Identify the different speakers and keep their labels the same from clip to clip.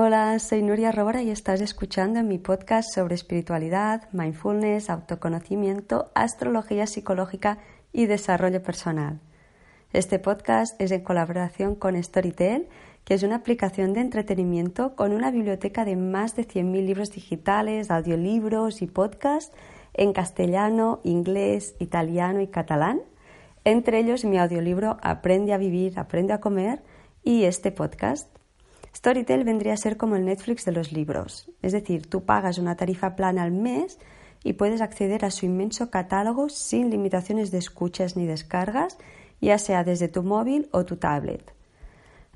Speaker 1: Hola, soy Nuria Robora y estás escuchando mi podcast sobre espiritualidad, mindfulness, autoconocimiento, astrología psicológica y desarrollo personal. Este podcast es en colaboración con Storytel, que es una aplicación de entretenimiento con una biblioteca de más de 100.000 libros digitales, audiolibros y podcasts en castellano, inglés, italiano y catalán. Entre ellos mi audiolibro Aprende a vivir, aprende a comer y este podcast. Storytel vendría a ser como el Netflix de los libros, es decir, tú pagas una tarifa plana al mes y puedes acceder a su inmenso catálogo sin limitaciones de escuchas ni descargas, ya sea desde tu móvil o tu tablet.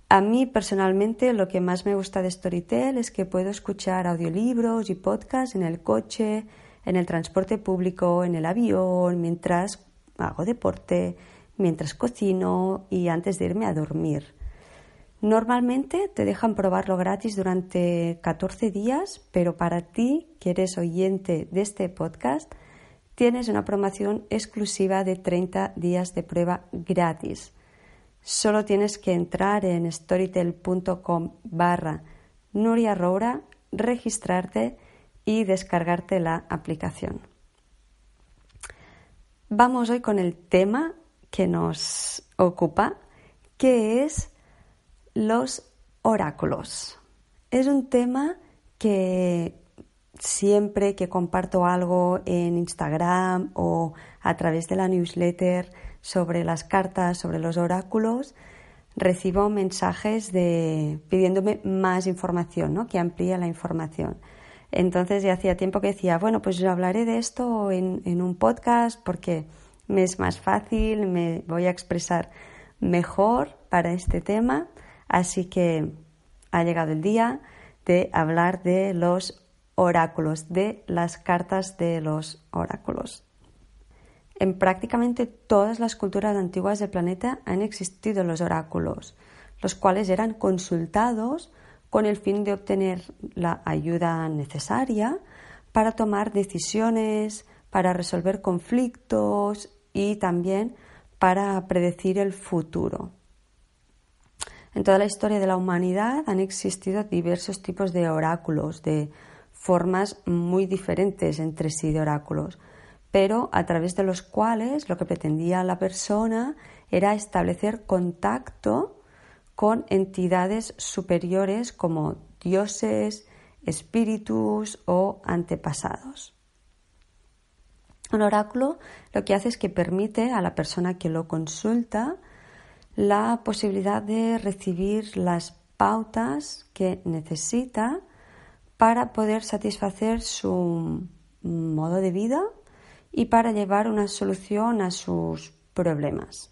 Speaker 1: A mí personalmente lo que más me gusta de Storytel es que puedo escuchar audiolibros y podcasts en el coche, en el transporte público, en el avión, mientras hago deporte, mientras cocino y antes de irme a dormir. Normalmente te dejan probarlo gratis durante 14 días, pero para ti, que eres oyente de este podcast, tienes una promoción exclusiva de 30 días de prueba gratis. Solo tienes que entrar en storytel.com barra Nuria Roura, registrarte y descargarte la aplicación. Vamos hoy con el tema que nos ocupa, que es los oráculos. Es un tema que siempre que comparto algo en Instagram o a través de la newsletter sobre las cartas, sobre los oráculos, recibo mensajes de pidiéndome más información, ¿no? que amplíe la información. Entonces ya hacía tiempo que decía, bueno, pues yo hablaré de esto en, en un podcast porque me es más fácil, me voy a expresar mejor para este tema Así que ha llegado el día de hablar de los oráculos, de las cartas de los oráculos. En prácticamente todas las culturas antiguas del planeta han existido los oráculos, los cuales eran consultados con el fin de obtener la ayuda necesaria para tomar decisiones, para resolver conflictos y también para predecir el futuro. En toda la historia de la humanidad han existido diversos tipos de oráculos, de formas muy diferentes entre sí de oráculos, pero a través de los cuales lo que pretendía la persona era establecer contacto con entidades superiores como dioses, espíritus o antepasados. Un oráculo lo que hace es que permite a la persona que lo consulta la posibilidad de recibir las pautas que necesita para poder satisfacer su modo de vida y para llevar una solución a sus problemas.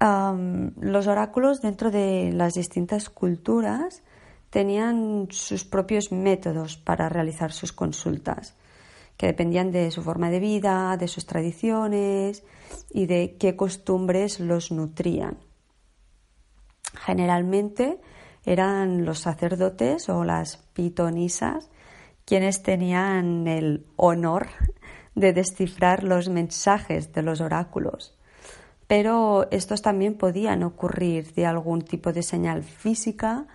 Speaker 1: los oráculos dentro de las distintas culturas tenían sus propios métodos para realizar sus consultas que dependían de su forma de vida, de sus tradiciones y de qué costumbres los nutrían. Generalmente eran los sacerdotes o las pitonisas quienes tenían el honor de descifrar los mensajes de los oráculos. Pero estos también podían ocurrir de algún tipo de señal física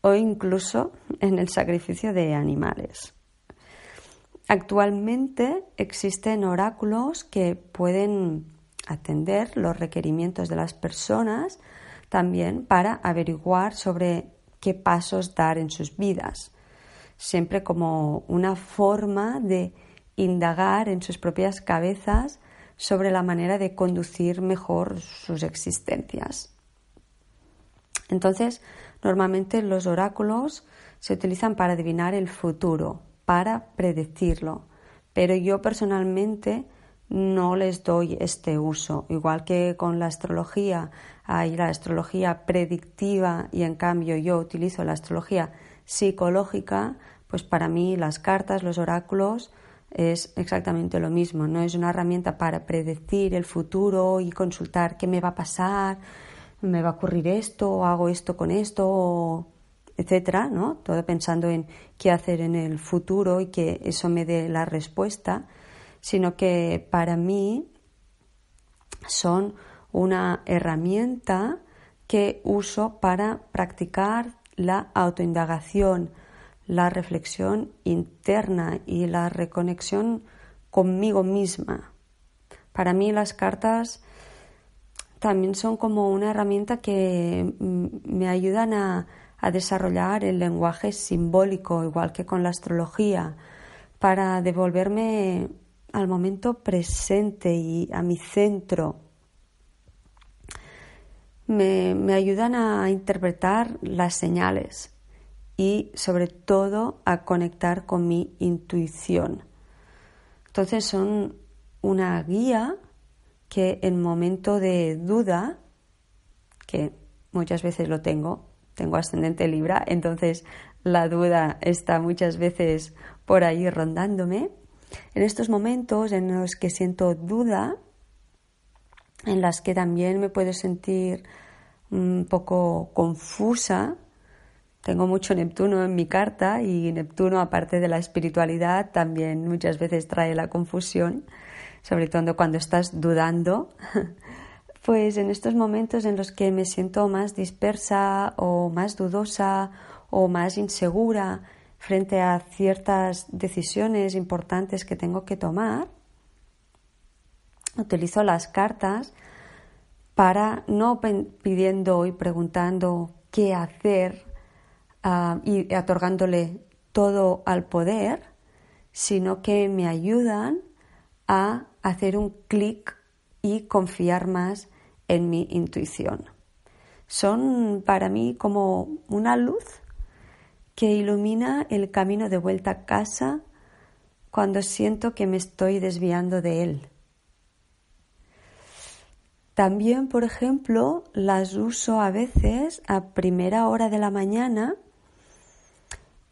Speaker 1: o incluso en el sacrificio de animales. Actualmente existen oráculos que pueden atender los requerimientos de las personas también para averiguar sobre qué pasos dar en sus vidas, siempre como una forma de indagar en sus propias cabezas sobre la manera de conducir mejor sus existencias. Entonces, normalmente los oráculos se utilizan para adivinar el futuro, para predecirlo, pero yo personalmente no les doy este uso, igual que con la astrología hay la astrología predictiva y en cambio yo utilizo la astrología psicológica, pues para mí las cartas, los oráculos es exactamente lo mismo, no es una herramienta para predecir el futuro y consultar qué me va a pasar, me va a ocurrir esto, hago esto con esto, etcétera, ¿no? Todo pensando en qué hacer en el futuro y que eso me dé la respuesta, sino que para mí son una herramienta que uso para practicar la autoindagación, la reflexión interna y la reconexión conmigo misma. Para mí las cartas también son como una herramienta que mm, me ayudan a, desarrollar el lenguaje simbólico, igual que con la astrología, para devolverme al momento presente y a mi centro. Me, me, ayudan a interpretar las señales y sobre todo a conectar con mi intuición. Entonces son una guía que en momento de duda, que muchas veces lo tengo, tengo ascendente Libra, entonces la duda está muchas veces por ahí rondándome. En estos momentos en los que siento duda, en las que también me puedo sentir un poco confusa, tengo mucho Neptuno en mi carta y Neptuno, aparte de la espiritualidad, también muchas veces trae la confusión sobre todo cuando estás dudando, pues en estos momentos en los que me siento más dispersa o más dudosa o más insegura frente a ciertas decisiones importantes que tengo que tomar, utilizo las cartas para no pidiendo y preguntando qué hacer ah, y otorgándole todo al poder, sino que me ayudan a hacer un clic y confiar más en mi intuición. Son para mí como una luz que ilumina el camino de vuelta a casa cuando siento que me estoy desviando de él. También, por ejemplo, las uso a veces a primera hora de la mañana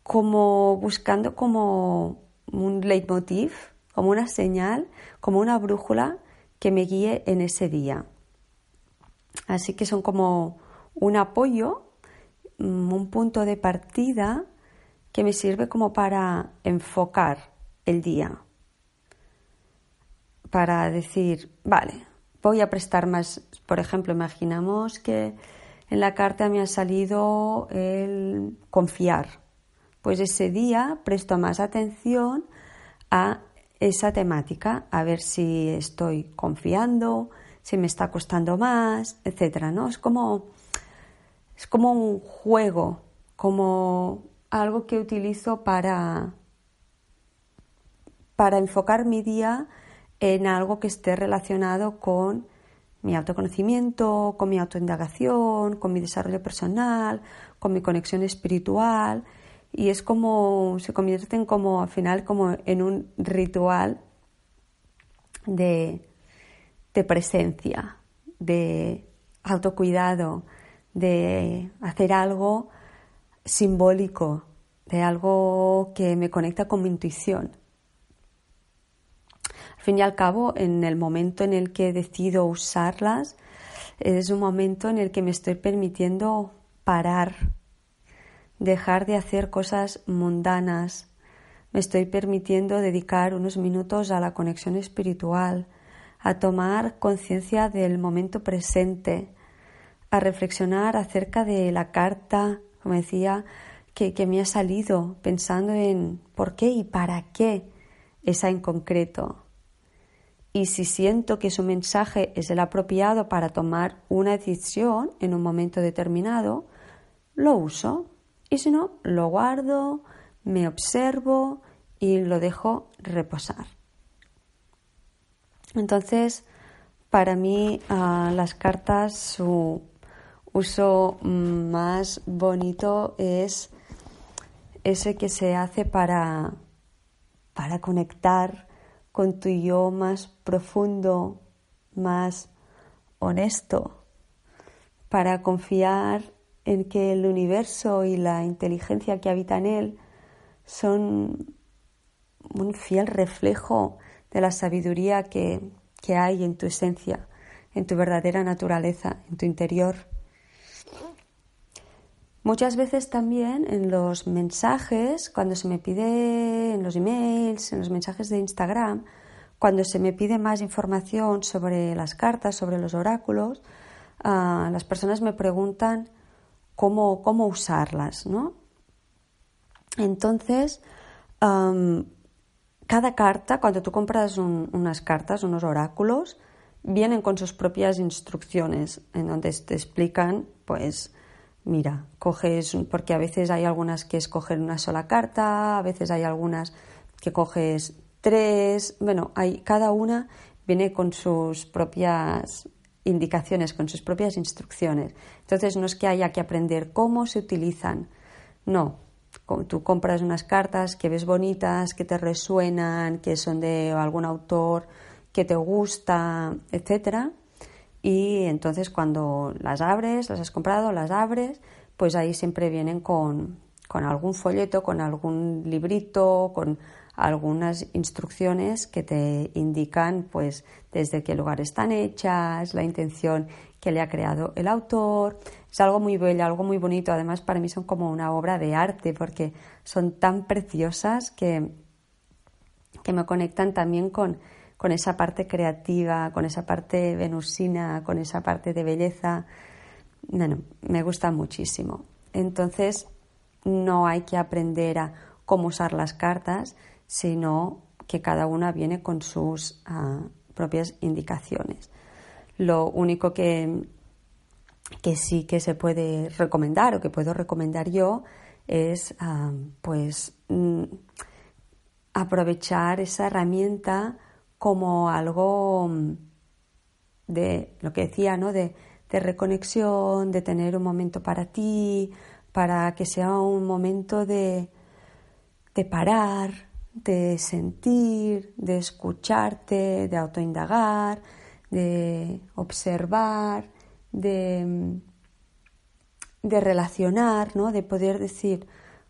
Speaker 1: como buscando como un leitmotiv como una señal, como una brújula que me guíe en ese día. Así que son como un apoyo, mm, un punto de partida que me sirve como para enfocar el día. Para decir, vale, voy a prestar más, por ejemplo, imaginamos que en la carta me ha salido el confiar. Pues ese día presto más atención a esa temática, a ver si estoy confiando, si me está costando más, etcétera, ¿no? Es como, es como un juego, como algo que utilizo para, para enfocar mi día en algo que esté relacionado con mi autoconocimiento, con mi autoindagación, con mi desarrollo personal, con mi conexión espiritual y es como, se convierten como al final como en un ritual de, de presencia, de autocuidado, de hacer algo simbólico, de algo que me conecta con mi intuición. Al fin y al cabo, en el momento en el que decido usarlas, es un momento en el que me estoy permitiendo parar dejar de hacer cosas mundanas. Me estoy permitiendo dedicar unos minutos a la conexión espiritual, a tomar conciencia del momento presente, a reflexionar acerca de la carta, como decía, que, que me ha salido, pensando en por qué y para qué esa en concreto. Y si siento que su mensaje es el apropiado para tomar una decisión en un momento determinado, lo uso, y si no, lo guardo, me observo y lo dejo reposar. Entonces, para mí ah, las cartas, su uso más bonito es ese que se hace para, para conectar con tu yo más profundo, más honesto, para confiar en que el universo y la inteligencia que habita en él son un fiel reflejo de la sabiduría que, hay en tu esencia, en tu verdadera naturaleza, en tu interior. Muchas veces también en los mensajes, cuando se me pide en los emails, en los mensajes de Instagram, cuando se me pide más información sobre las cartas, sobre los oráculos, ah, las personas me preguntan cómo, cómo usarlas, ¿no? Entonces, cada carta, cuando tú compras unas cartas, unos oráculos, vienen con sus propias instrucciones en donde te explican, pues, mira, coges, porque a veces hay algunas que escogen una sola carta, a veces hay algunas que coges tres, bueno, hay, cada una viene con sus propias indicaciones, con sus propias instrucciones. Entonces no es que haya que aprender cómo se utilizan, no, tú compras unas cartas que ves bonitas, que te resuenan, que son de algún autor que te gusta, etcétera. Y entonces cuando las abres, las has comprado, las abres, pues ahí siempre vienen con, con algún folleto, con algún librito, con algunas instrucciones que te indican pues desde qué lugar están hechas, la intención que le ha creado el autor. Es algo muy bello, algo muy bonito. Además, para mí son como una obra de arte porque son tan preciosas que, que me conectan también con, con esa parte creativa, con esa parte venusina, con esa parte de belleza. Bueno, me gusta muchísimo. Entonces, no hay que aprender a cómo usar las cartas, sino que cada una viene con sus ah, propias indicaciones. Lo único que, que sí que se puede recomendar o que puedo recomendar yo es ah, pues mm, aprovechar esa herramienta como algo mm, de lo que decía, ¿no? De, de, reconexión, de tener un momento para ti, para que sea un momento de, de parar, de sentir, de escucharte, de autoindagar, de observar, de, de relacionar, ¿no? de poder decir,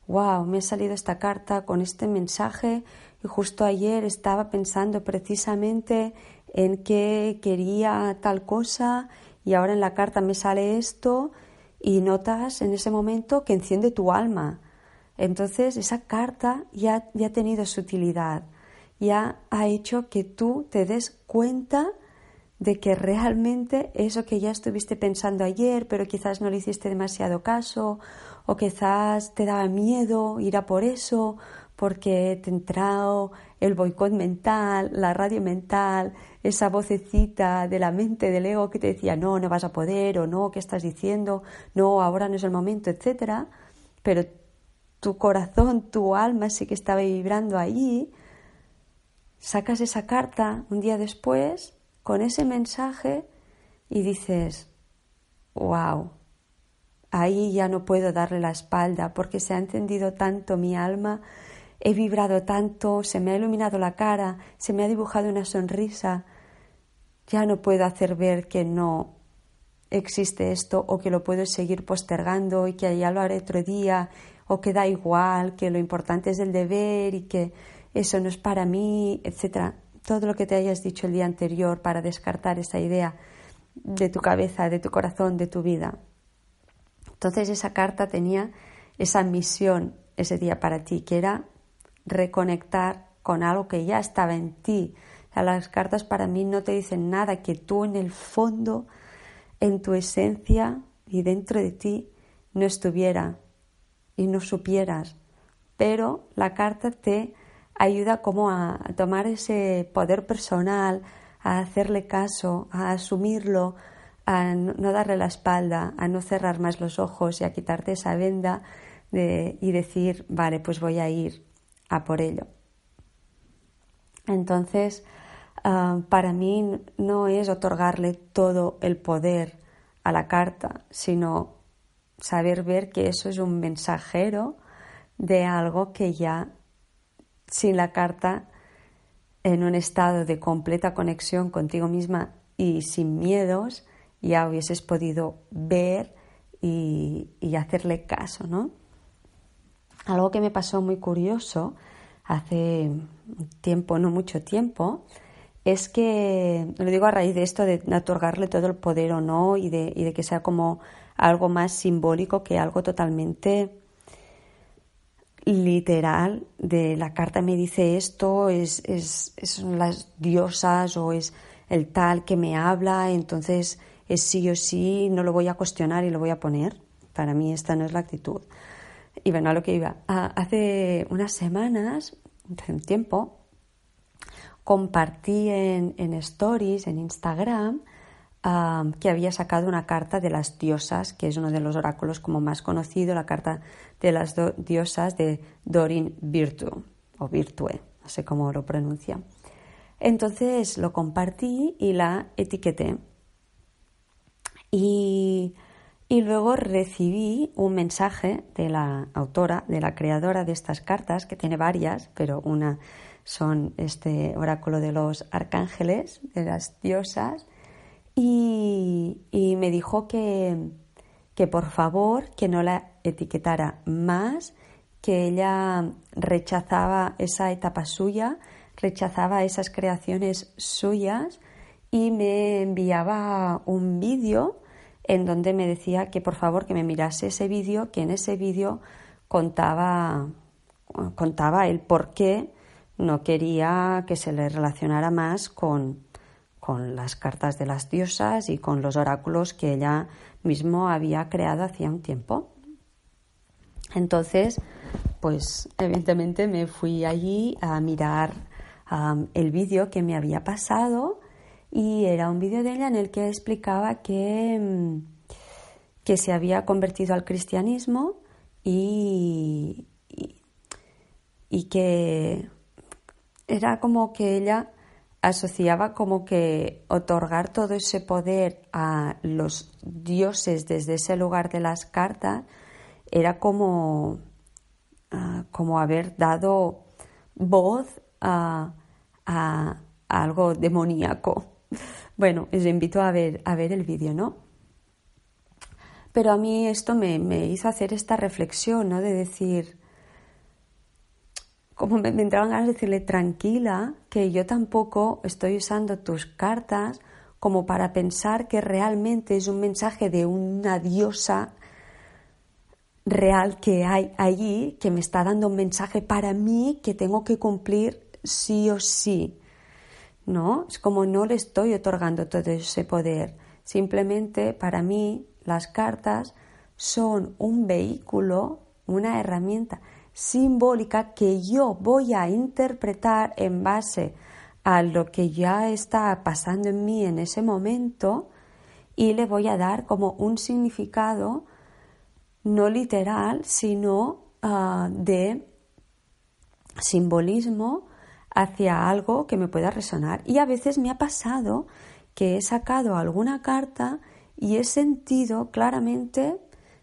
Speaker 1: wow, me ha salido esta carta con este mensaje y justo ayer estaba pensando precisamente en que quería tal cosa y ahora en la carta me sale esto y notas en ese momento que enciende tu alma. Entonces esa carta ya, ya ha tenido su utilidad, ya ha hecho que tú te des cuenta de que realmente eso que ya estuviste pensando ayer, pero quizás no le hiciste demasiado caso, o quizás te daba miedo ir a por eso, porque te entrado el boicot mental, la radio mental, esa vocecita de la mente del ego que te decía no, no vas a poder, o no, ¿qué estás diciendo? No, ahora no es el momento, etcétera. Pero tu corazón, tu alma sí que estaba vibrando allí. Sacas esa carta un día después con ese mensaje y dices, wow, ahí ya no puedo darle la espalda porque se ha encendido tanto mi alma, he vibrado tanto, se me ha iluminado la cara, se me ha dibujado una sonrisa, ya no puedo hacer ver que no existe esto o que lo puedo seguir postergando y que ya lo haré otro día o que da igual, que lo importante es el deber y que eso no es para mí, etcétera todo lo que te hayas dicho el día anterior para descartar esa idea de tu cabeza, de tu corazón, de tu vida. Entonces esa carta tenía esa misión ese día para ti, que era reconectar con algo que ya estaba en ti. las cartas para mí no te dicen nada que tú en el fondo, en tu esencia y dentro de ti no estuviera y no supieras. Pero la carta te ayuda como a tomar ese poder personal, a hacerle caso, a asumirlo, a no darle la espalda, a no cerrar más los ojos y a quitarte esa venda y decir, vale, pues voy a ir a por ello. Entonces, ah, para mí no es otorgarle todo el poder a la carta, sino saber ver que eso es un mensajero de algo que ya sin la carta, en un estado de completa conexión contigo misma y sin miedos, ya hubieses podido ver y, hacerle caso, ¿no? Algo que me pasó muy curioso hace tiempo, no mucho tiempo, es que, lo digo a raíz de esto de otorgarle todo el poder o no y de, y de que sea como algo más simbólico que algo totalmente literal de la carta me dice esto, es, es, son las diosas o es el tal que me habla, entonces es sí o sí, no lo voy a cuestionar y lo voy a poner. para mí esta no es la actitud. Y bueno, a lo que iba. hace unas semanas, hace un tiempo, compartí en, stories, en Instagram, que había sacado una carta de las diosas, que es uno de los oráculos como más conocido, la carta de las diosas de Dorin Virtue, o Virtue, no sé cómo lo pronuncia. Entonces lo compartí y la etiqueté. Y, luego recibí un mensaje de la autora, de la creadora de estas cartas, que tiene varias, pero una son este oráculo de los arcángeles, de las diosas, y, me dijo que, que por favor que no la etiquetara más, que ella rechazaba esa etapa suya, rechazaba esas creaciones suyas y me enviaba un vídeo en donde me decía que por favor que me mirase ese vídeo, que en ese vídeo contaba, contaba el por qué no quería que se le relacionara más con, con las cartas de las diosas y con los oráculos que ella mismo había creado hacía un tiempo. Entonces, pues evidentemente me fui allí a mirar el vídeo que me había pasado y era un vídeo de ella en el que explicaba que, mm, que se había convertido al cristianismo y, y, que era como que ella asociaba como que otorgar todo ese poder a los dioses desde ese lugar de las cartas era como, ah, como haber dado voz a, algo demoníaco. Bueno, os invito a ver, a ver el vídeo, ¿no? Pero a mí esto me, hizo hacer esta reflexión, ¿no? De decir, como me, me entraban ganas de decirle, tranquila, que yo tampoco estoy usando tus cartas como para pensar que realmente es un mensaje de una diosa real que hay allí, que me está dando un mensaje para mí que tengo que cumplir sí o sí. ¿No? Es como no le estoy otorgando todo ese poder. Simplemente para mí las cartas son un vehículo, una herramienta simbólica que yo voy a interpretar en base a lo que ya está pasando en mí en ese momento y le voy a dar como un significado no literal, sino ah, de simbolismo hacia algo que me pueda resonar. Y a veces me ha pasado que he sacado alguna carta y he sentido claramente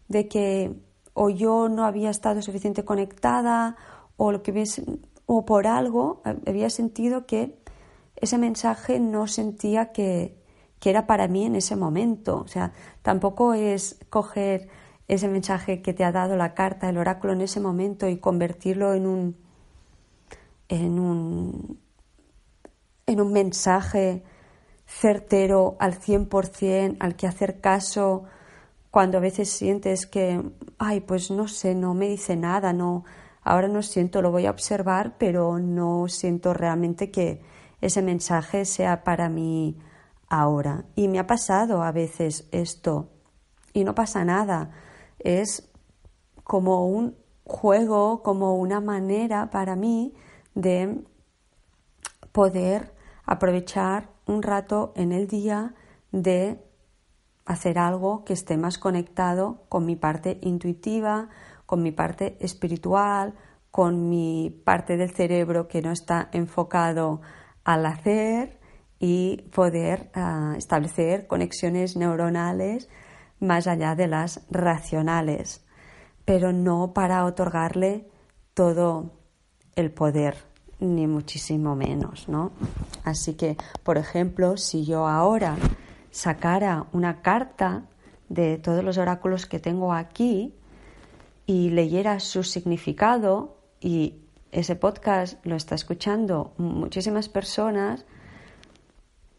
Speaker 1: de que o yo no había estado suficiente conectada o lo que o por algo había sentido que ese mensaje no sentía que, que era para mí en ese momento. O sea, tampoco es coger ese mensaje que te ha dado la carta, el oráculo en ese momento y convertirlo en un, en un, en un mensaje certero al 100%, al que hacer caso cuando a veces sientes que, ay, pues no sé, no me dice nada, no, ahora no siento, lo voy a observar, pero no siento realmente que ese mensaje sea para mí ahora. Y me ha pasado a veces esto, y no pasa nada es como un juego, como una manera para mí de poder aprovechar un rato en el día de hacer algo que esté más conectado con mi parte intuitiva, con mi parte espiritual, con mi parte del cerebro que no está enfocado al hacer y poder ah, establecer conexiones neuronales más allá de las racionales, pero no para otorgarle todo el poder, ni muchísimo menos, ¿no? Así que, por ejemplo, si yo ahora sacara una carta de todos los oráculos que tengo aquí y leyera su significado y ese podcast lo está escuchando muchísimas personas,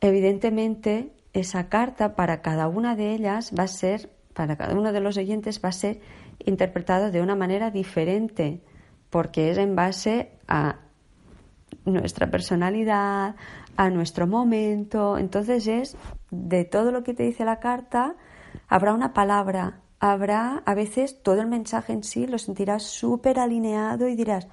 Speaker 1: evidentemente esa carta para cada una de ellas va a ser, para cada uno de los oyentes va a ser interpretado de una manera diferente, porque es en base a nuestra personalidad, a nuestro momento. Entonces es de todo lo que te dice la carta, habrá una palabra habrá a veces todo el mensaje en sí lo sentirás súper alineado y dirás,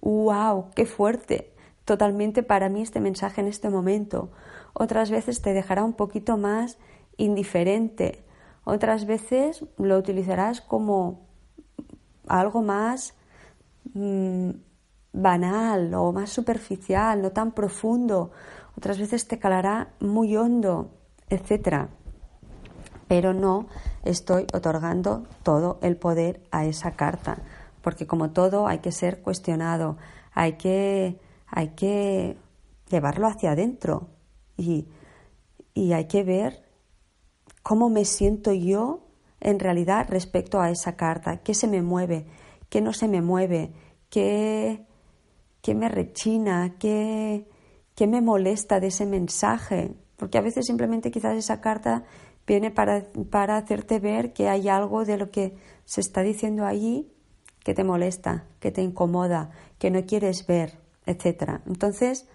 Speaker 1: wow, qué fuerte, totalmente para mí este mensaje en este momento. Otras veces te dejará un poquito más indiferente. Otras veces lo utilizarás como algo más mm, banal o más superficial, no tan profundo. Otras veces te calará muy hondo, etc. Pero no estoy otorgando todo el poder a esa carta, porque como todo hay que ser cuestionado, hay que, hay que llevarlo hacia adentro y, y hay que ver cómo me siento yo en realidad respecto a esa carta, qué se me mueve, qué no se me mueve, qué, qué me rechina, qué, qué me molesta de ese mensaje, porque a veces simplemente quizás esa carta viene para, para hacerte ver que hay algo de lo que se está diciendo allí que te molesta, que te incomoda, que no quieres ver, etc. Entonces,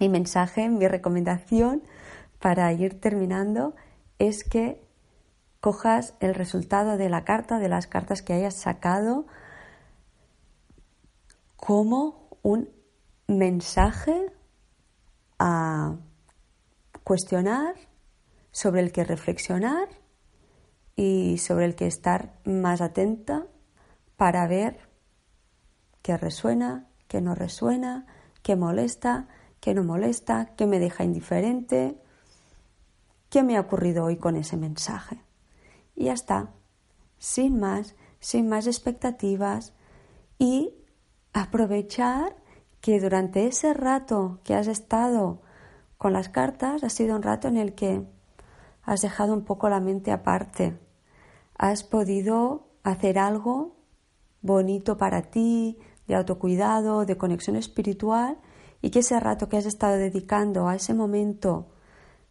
Speaker 1: mi mensaje, mi recomendación para ir terminando es que cojas el resultado de la carta, de las cartas que hayas sacado, como un mensaje a cuestionar, sobre el que reflexionar y sobre el que estar más atenta para ver qué resuena, qué no resuena, qué molesta, qué no molesta, qué me deja indiferente, qué me ha ocurrido hoy con ese mensaje. Y ya está, sin más, sin más expectativas y aprovechar que durante ese rato que has estado con las cartas ha sido un rato en el que has dejado un poco la mente aparte, has podido hacer algo bonito para ti, de autocuidado, de conexión espiritual, y que ese rato que has estado dedicando a ese momento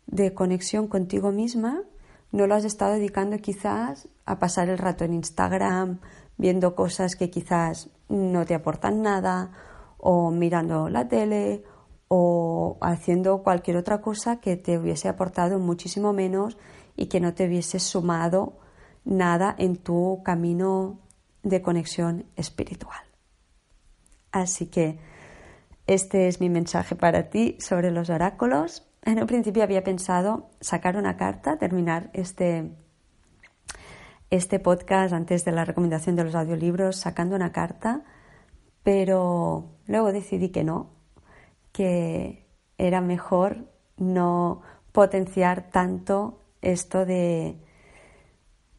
Speaker 1: de conexión contigo misma, no lo has estado dedicando quizás a pasar el rato en Instagram, viendo cosas que quizás no te aportan nada, o mirando la tele, o haciendo cualquier otra cosa que te hubiese aportado muchísimo menos y que no te hubiese sumado nada en tu camino de conexión espiritual. Así que este es mi mensaje para ti sobre los oráculos. En un principio había pensado sacar una carta, terminar este, este podcast antes de la recomendación de los audiolibros sacando una carta, pero luego decidí que no, que era mejor no potenciar tanto esto de,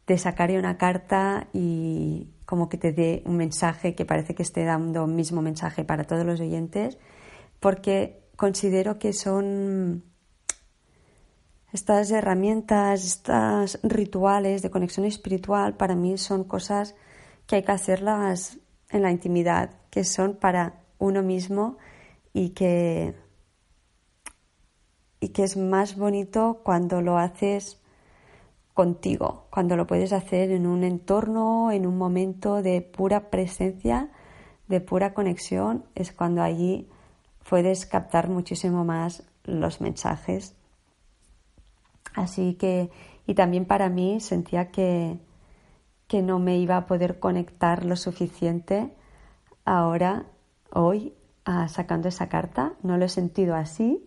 Speaker 1: de sacar una carta y como que te dé un mensaje que parece que esté dando un mismo mensaje para todos los oyentes, porque considero que son estas herramientas, estos rituales de conexión espiritual, para mí son cosas que hay que hacerlas en la intimidad, que son para uno mismo y que, y que es más bonito cuando lo haces contigo, cuando lo puedes hacer en un entorno, en un momento de pura presencia, de pura conexión, es cuando allí puedes captar muchísimo más los mensajes. Así que, y también para mí sentía que, que no me iba a poder conectar lo suficiente ahora, hoy, sacando esa carta. No lo he sentido así,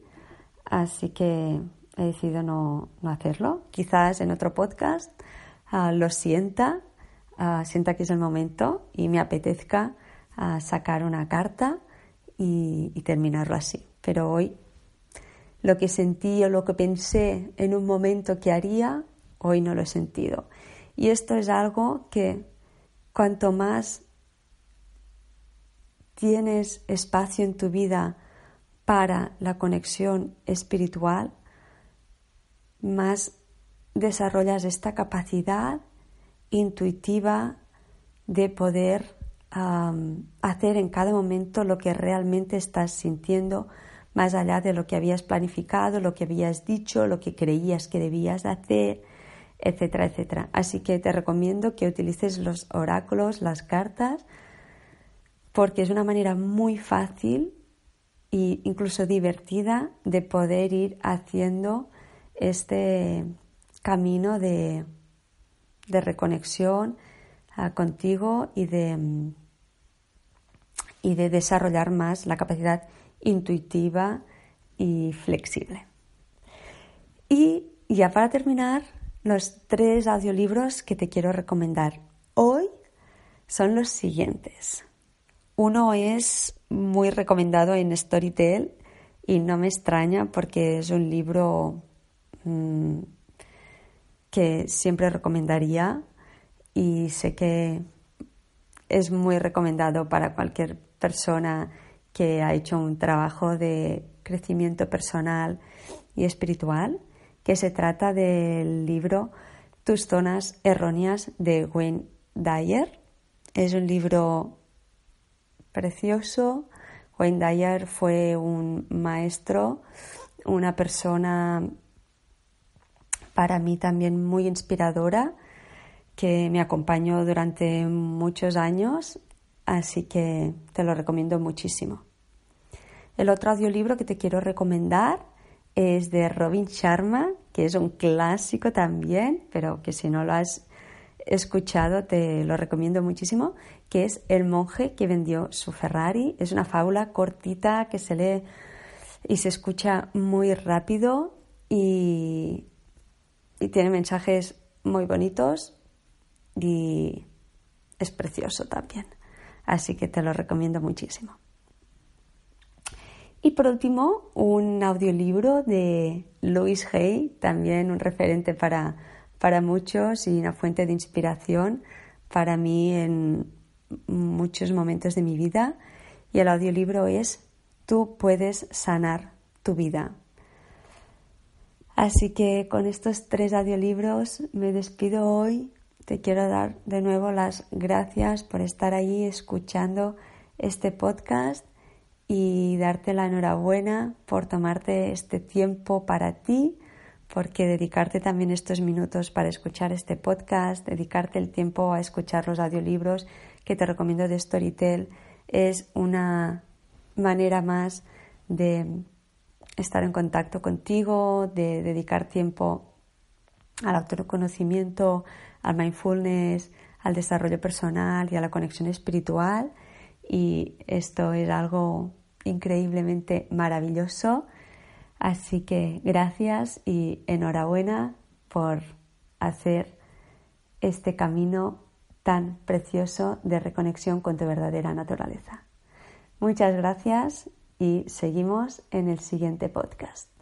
Speaker 1: así que he decidido no, hacerlo. Quizás en otro podcast ah, lo sienta, uh, sienta que es el momento y me apetezca ah, sacar una carta y, y terminarlo así. Pero hoy lo que sentí o lo que pensé en un momento que haría, hoy no lo he sentido. Y esto es algo que cuanto más tienes espacio en tu vida para la conexión espiritual, más desarrollas esta capacidad intuitiva de poder hacer en cada momento lo que realmente estás sintiendo, más allá de lo que habías planificado, lo que habías dicho, lo que creías que debías hacer, etcétera, etcétera. Así que te recomiendo que utilices los oráculos, las cartas, porque es una manera muy fácil e incluso divertida de poder ir haciendo este camino de, reconexión ah, contigo y de, y de desarrollar más la capacidad intuitiva y flexible. Y ya para terminar, los tres audiolibros que te quiero recomendar hoy son los siguientes. Uno es muy recomendado en Storytel y no me extraña porque es un libro mm, que siempre recomendaría y sé que es muy recomendado para cualquier persona que ha hecho un trabajo de crecimiento personal y espiritual, que se trata del libro Tus zonas erróneas de Wayne Dyer. Es un libro precioso. Wayne Dyer fue un maestro, una persona para mí también muy inspiradora que me acompañó durante muchos años, así que te lo recomiendo muchísimo. El otro audiolibro que te quiero recomendar es de Robin Sharma, que es un clásico también, pero que si no lo has escuchado te lo recomiendo muchísimo, que es El monje que vendió su Ferrari. Es una fábula cortita que se lee y se escucha muy rápido y, y tiene mensajes muy bonitos y es precioso también. Así que te lo recomiendo muchísimo. Y por último, un audiolibro de Louis Hay, también un referente para, para muchos y una fuente de inspiración para mí en muchos momentos de mi vida. Y el audiolibro es Tú puedes sanar tu vida. Así que con estos tres audiolibros me despido hoy. Te quiero dar de nuevo las gracias por estar ahí escuchando este podcast y darte la enhorabuena por tomarte este tiempo para ti, porque dedicarte también estos minutos para escuchar este podcast, dedicarte el tiempo a escuchar los audiolibros que te recomiendo de Storytel, es una manera más de estar en contacto contigo, de dedicar tiempo al autoconocimiento, al mindfulness, al desarrollo personal y a la conexión espiritual y esto es algo increíblemente maravilloso. Así que gracias y enhorabuena por hacer este camino tan precioso de reconexión con tu verdadera naturaleza. Muchas gracias y seguimos en el siguiente podcast.